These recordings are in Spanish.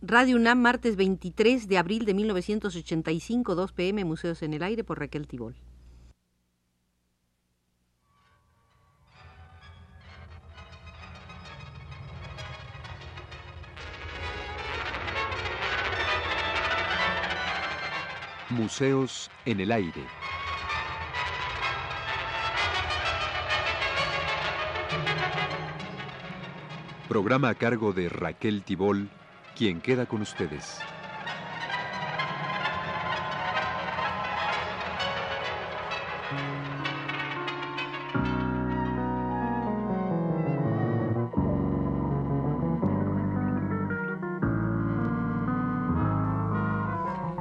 Radio UNAM, martes 23 de abril de 1985, 2 pm, Museos en el Aire, por Raquel Tibol. Museos en el Aire. Programa a cargo de Raquel Tibol, quien queda con ustedes.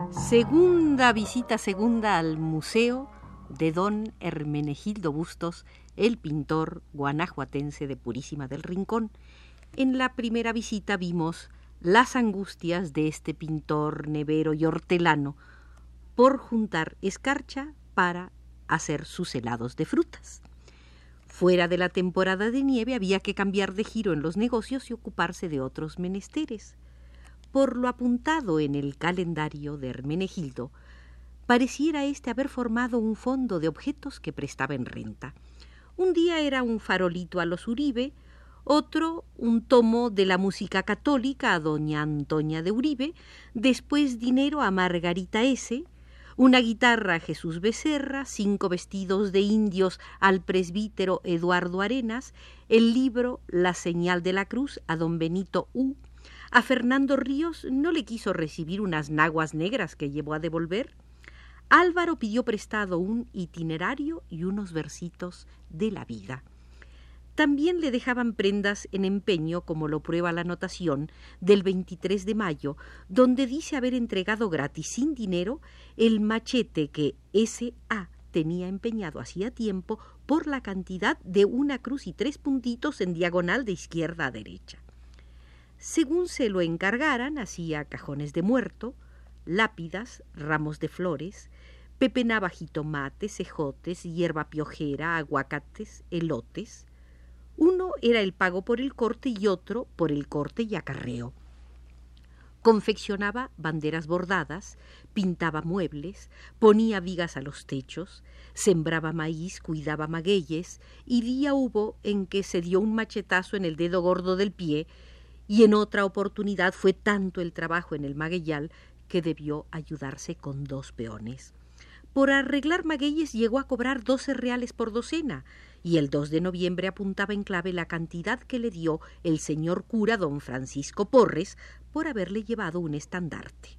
Segunda visita segunda al Museo de don Hermenegildo Bustos, el pintor guanajuatense de Purísima del Rincón. En la primera visita vimos las angustias de este pintor nevero y hortelano por juntar escarcha para hacer sus helados de frutas. Fuera de la temporada de nieve había que cambiar de giro en los negocios y ocuparse de otros menesteres por lo apuntado en el calendario de Hermenegildo, pareciera éste haber formado un fondo de objetos que prestaba en renta. Un día era un farolito a los Uribe, otro un tomo de la música católica a doña Antonia de Uribe, después dinero a Margarita S., una guitarra a Jesús Becerra, cinco vestidos de indios al presbítero Eduardo Arenas, el libro La señal de la cruz a don Benito U., a Fernando Ríos no le quiso recibir unas naguas negras que llevó a devolver. Álvaro pidió prestado un itinerario y unos versitos de la vida. También le dejaban prendas en empeño, como lo prueba la anotación del 23 de mayo, donde dice haber entregado gratis sin dinero el machete que S.A. tenía empeñado hacía tiempo por la cantidad de una cruz y tres puntitos en diagonal de izquierda a derecha. Según se lo encargaran, hacía cajones de muerto, lápidas, ramos de flores, pepenaba jitomates, ejotes, hierba piojera, aguacates, elotes. Uno era el pago por el corte y otro por el corte y acarreo. Confeccionaba banderas bordadas, pintaba muebles, ponía vigas a los techos, sembraba maíz, cuidaba magueyes, y día hubo en que se dio un machetazo en el dedo gordo del pie y en otra oportunidad fue tanto el trabajo en el magueyal que debió ayudarse con dos peones. Por arreglar magueyes llegó a cobrar doce reales por docena, y el 2 de noviembre apuntaba en clave la cantidad que le dio el señor cura don Francisco Porres por haberle llevado un estandarte.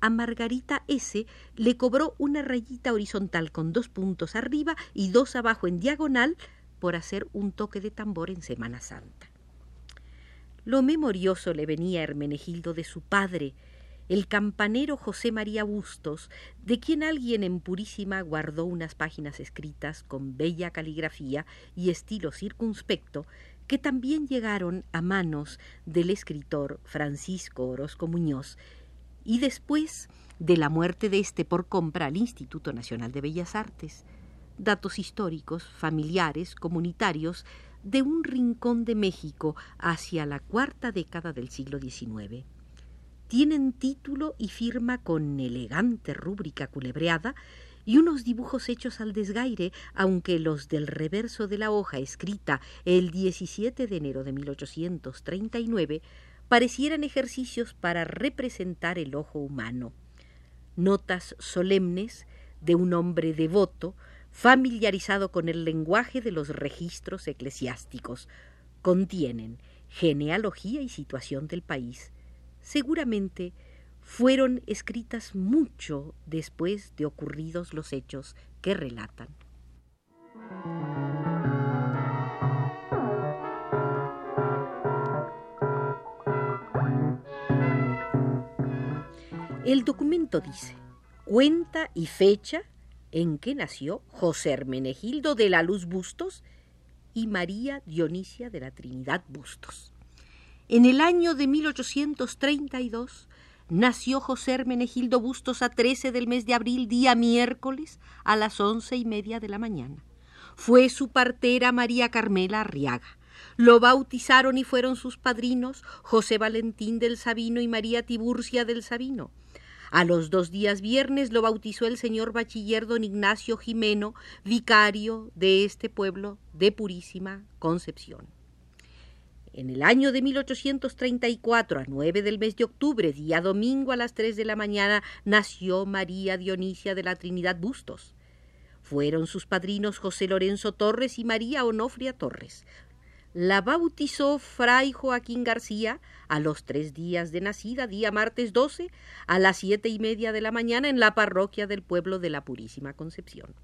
A Margarita S. le cobró una rayita horizontal con dos puntos arriba y dos abajo en diagonal por hacer un toque de tambor en Semana Santa. Lo memorioso le venía a Hermenegildo de su padre, el campanero José María Bustos, de quien alguien en Purísima guardó unas páginas escritas con bella caligrafía y estilo circunspecto, que también llegaron a manos del escritor Francisco Orozco Muñoz, y después de la muerte de éste por compra al Instituto Nacional de Bellas Artes. Datos históricos, familiares, comunitarios, de un rincón de México hacia la cuarta década del siglo XIX. Tienen título y firma con elegante rúbrica culebreada y unos dibujos hechos al desgaire, aunque los del reverso de la hoja escrita el 17 de enero de 1839 parecieran ejercicios para representar el ojo humano. Notas solemnes de un hombre devoto familiarizado con el lenguaje de los registros eclesiásticos. Contienen genealogía y situación del país. Seguramente fueron escritas mucho después de ocurridos los hechos que relatan. El documento dice, cuenta y fecha en que nació José Hermenegildo de la Luz Bustos y María Dionisia de la Trinidad Bustos. En el año de 1832 nació José Hermenegildo Bustos a 13 del mes de abril, día miércoles, a las once y media de la mañana. Fue su partera María Carmela Arriaga. Lo bautizaron y fueron sus padrinos José Valentín del Sabino y María Tiburcia del Sabino. A los dos días viernes lo bautizó el señor bachiller don Ignacio Jimeno, vicario de este pueblo de Purísima Concepción. En el año de 1834, a 9 del mes de octubre, día domingo a las 3 de la mañana, nació María Dionisia de la Trinidad Bustos. Fueron sus padrinos José Lorenzo Torres y María Onofria Torres. La bautizó Fray Joaquín García a los tres días de nacida, día martes 12, a las siete y media de la mañana en la parroquia del pueblo de la Purísima Concepción.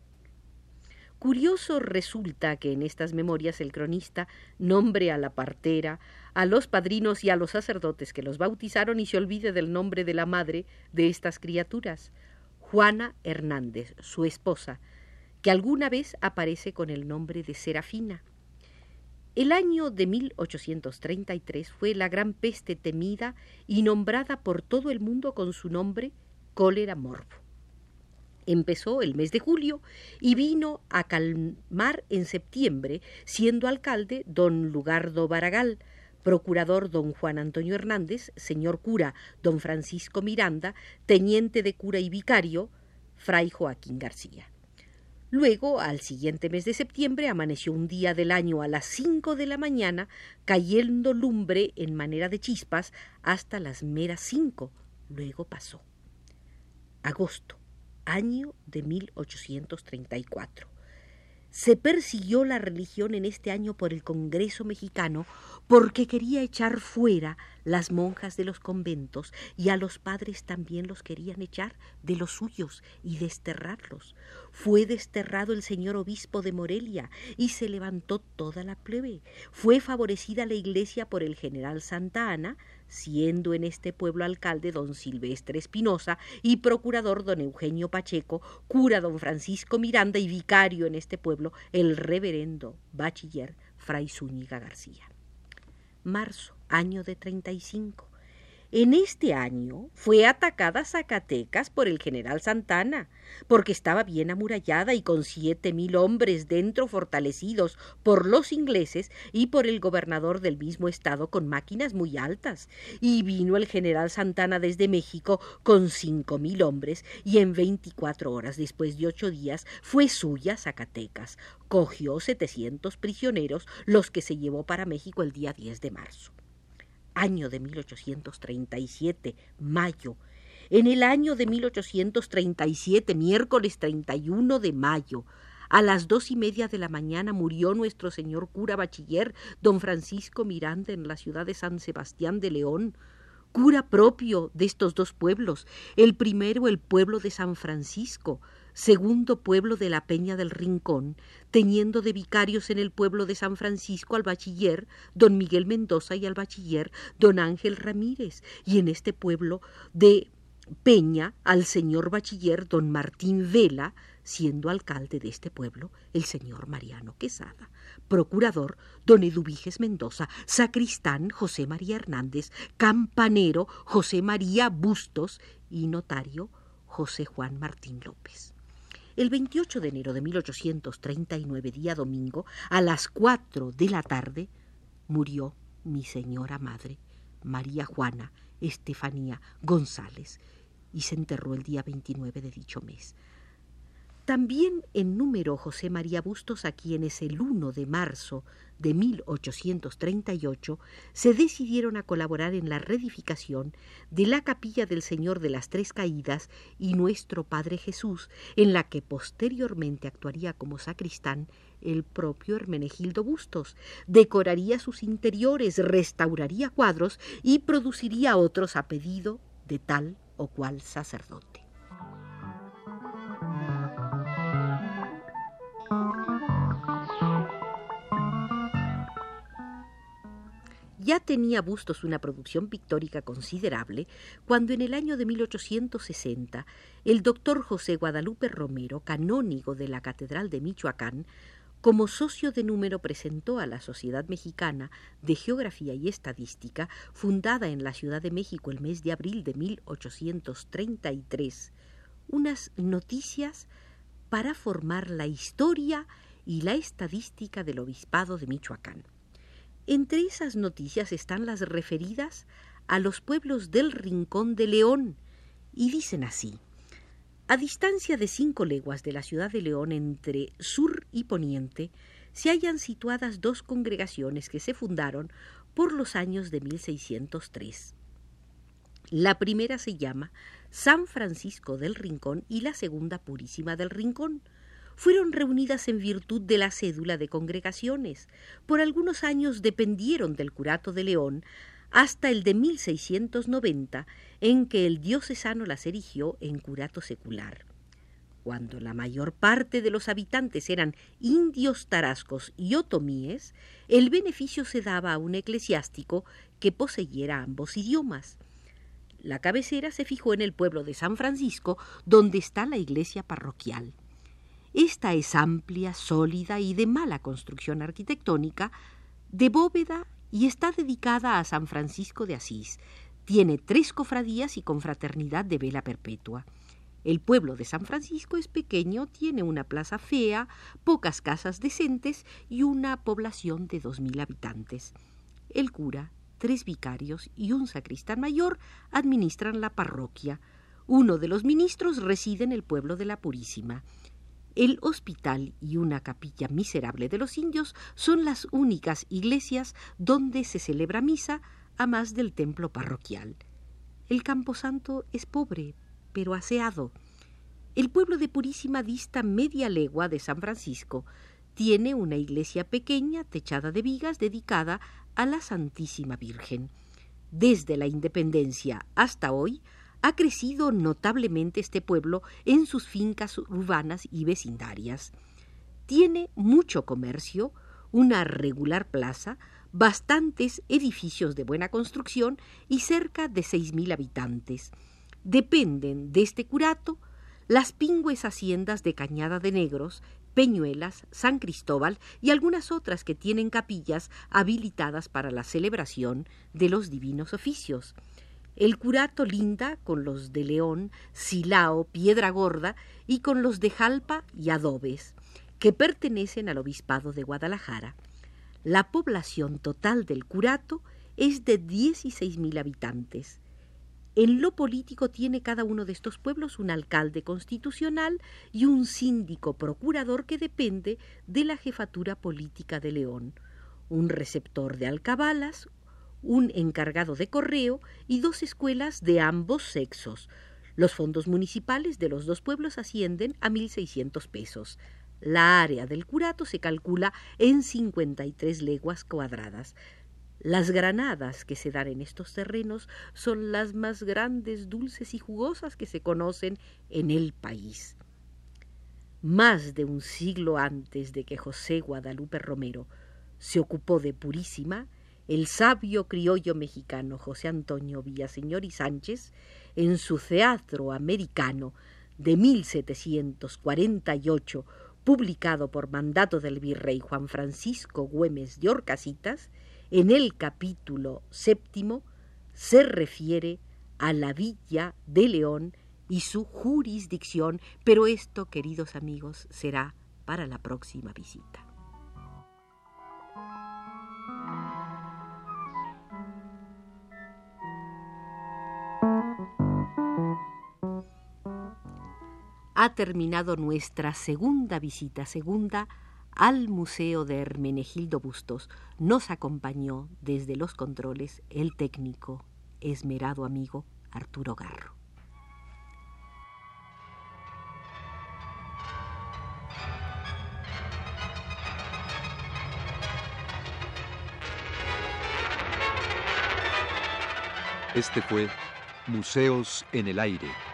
Curioso resulta que en estas memorias el cronista nombre a la partera, a los padrinos y a los sacerdotes que los bautizaron y se olvide del nombre de la madre de estas criaturas, Juana Hernández, su esposa, que alguna vez aparece con el nombre de Serafina. El año de 1833 fue la gran peste temida y nombrada por todo el mundo con su nombre cólera morbo. Empezó el mes de julio y vino a calmar en septiembre, siendo alcalde don Lugardo Baragal, procurador don Juan Antonio Hernández, señor cura don Francisco Miranda, teniente de cura y vicario, fray Joaquín García. Luego, al siguiente mes de septiembre, amaneció un día del año a las cinco de la mañana, cayendo lumbre en manera de chispas hasta las meras cinco. Luego pasó. Agosto año de 1834. Se persiguió la religión en este año por el Congreso mexicano porque quería echar fuera las monjas de los conventos y a los padres también los querían echar de los suyos y desterrarlos. Fue desterrado el señor obispo de Morelia y se levantó toda la plebe. Fue favorecida la iglesia por el general Santa Ana, siendo en este pueblo alcalde don Silvestre Espinosa y procurador don Eugenio Pacheco, cura don Francisco Miranda y vicario en este pueblo el reverendo bachiller Fray Zúñiga García marzo, año de 35. En este año fue atacada Zacatecas por el general Santana, porque estaba bien amurallada y con siete mil hombres dentro fortalecidos por los ingleses y por el gobernador del mismo estado con máquinas muy altas. Y vino el general Santana desde México con cinco mil hombres y en veinticuatro horas después de ocho días fue suya Zacatecas. Cogió setecientos prisioneros, los que se llevó para México el día 10 de marzo año de 1837, mayo. En el año de 1837, miércoles 31 de mayo, a las dos y media de la mañana murió nuestro señor cura bachiller, don Francisco Miranda, en la ciudad de San Sebastián de León, cura propio de estos dos pueblos, el primero el pueblo de San Francisco, segundo pueblo de la Peña del Rincón, teniendo de vicarios en el pueblo de San Francisco al bachiller don Miguel Mendoza y al bachiller don Ángel Ramírez, y en este pueblo de Peña al señor bachiller don Martín Vela, siendo alcalde de este pueblo el señor Mariano Quesada, procurador don Eduviges Mendoza, sacristán José María Hernández, campanero José María Bustos y notario José Juan Martín López. El 28 de enero de 1839, día domingo, a las cuatro de la tarde, murió mi señora madre, María Juana Estefanía González, y se enterró el día 29 de dicho mes. También en número José María Bustos, a quienes el 1 de marzo de 1838 se decidieron a colaborar en la reedificación de la capilla del Señor de las Tres Caídas y Nuestro Padre Jesús, en la que posteriormente actuaría como sacristán el propio Hermenegildo Bustos, decoraría sus interiores, restauraría cuadros y produciría otros a pedido de tal o cual sacerdote. Ya tenía Bustos una producción pictórica considerable cuando en el año de 1860 el doctor José Guadalupe Romero, canónigo de la Catedral de Michoacán, como socio de número presentó a la Sociedad Mexicana de Geografía y Estadística, fundada en la Ciudad de México el mes de abril de 1833, unas noticias para formar la historia y la estadística del Obispado de Michoacán. Entre esas noticias están las referidas a los pueblos del Rincón de León, y dicen así. A distancia de cinco leguas de la ciudad de León entre sur y poniente, se hallan situadas dos congregaciones que se fundaron por los años de 1603. La primera se llama San Francisco del Rincón y la segunda Purísima del Rincón. Fueron reunidas en virtud de la cédula de congregaciones. Por algunos años dependieron del curato de León hasta el de 1690, en que el diocesano las erigió en curato secular. Cuando la mayor parte de los habitantes eran indios tarascos y otomíes, el beneficio se daba a un eclesiástico que poseyera ambos idiomas. La cabecera se fijó en el pueblo de San Francisco, donde está la iglesia parroquial. Esta es amplia, sólida y de mala construcción arquitectónica, de bóveda y está dedicada a San Francisco de Asís. Tiene tres cofradías y confraternidad de vela perpetua. El pueblo de San Francisco es pequeño, tiene una plaza fea, pocas casas decentes y una población de dos mil habitantes. El cura, tres vicarios y un sacristán mayor administran la parroquia. Uno de los ministros reside en el pueblo de la Purísima. El hospital y una capilla miserable de los indios son las únicas iglesias donde se celebra misa, a más del templo parroquial. El camposanto es pobre, pero aseado. El pueblo de Purísima dista media legua de San Francisco. Tiene una iglesia pequeña, techada de vigas, dedicada a la Santísima Virgen. Desde la independencia hasta hoy ha crecido notablemente este pueblo en sus fincas urbanas y vecindarias. Tiene mucho comercio, una regular plaza, bastantes edificios de buena construcción y cerca de seis mil habitantes. Dependen de este curato las pingües haciendas de Cañada de Negros, Peñuelas, San Cristóbal y algunas otras que tienen capillas habilitadas para la celebración de los divinos oficios. El curato linda con los de León, Silao, Piedra Gorda y con los de Jalpa y Adobes, que pertenecen al obispado de Guadalajara. La población total del curato es de dieciséis mil habitantes. En lo político tiene cada uno de estos pueblos un alcalde constitucional y un síndico procurador que depende de la jefatura política de León, un receptor de alcabalas, un encargado de correo y dos escuelas de ambos sexos. Los fondos municipales de los dos pueblos ascienden a 1.600 pesos. La área del curato se calcula en 53 leguas cuadradas. Las granadas que se dan en estos terrenos son las más grandes, dulces y jugosas que se conocen en el país. Más de un siglo antes de que José Guadalupe Romero se ocupó de Purísima, el sabio criollo mexicano José Antonio Villaseñor y Sánchez, en su teatro americano de 1748, publicado por mandato del virrey Juan Francisco Güemes de Orcasitas, en el capítulo séptimo se refiere a la villa de León y su jurisdicción, pero esto, queridos amigos, será para la próxima visita. Ha terminado nuestra segunda visita, segunda al Museo de Hermenegildo Bustos. Nos acompañó desde los controles el técnico, esmerado amigo Arturo Garro. Este fue Museos en el Aire.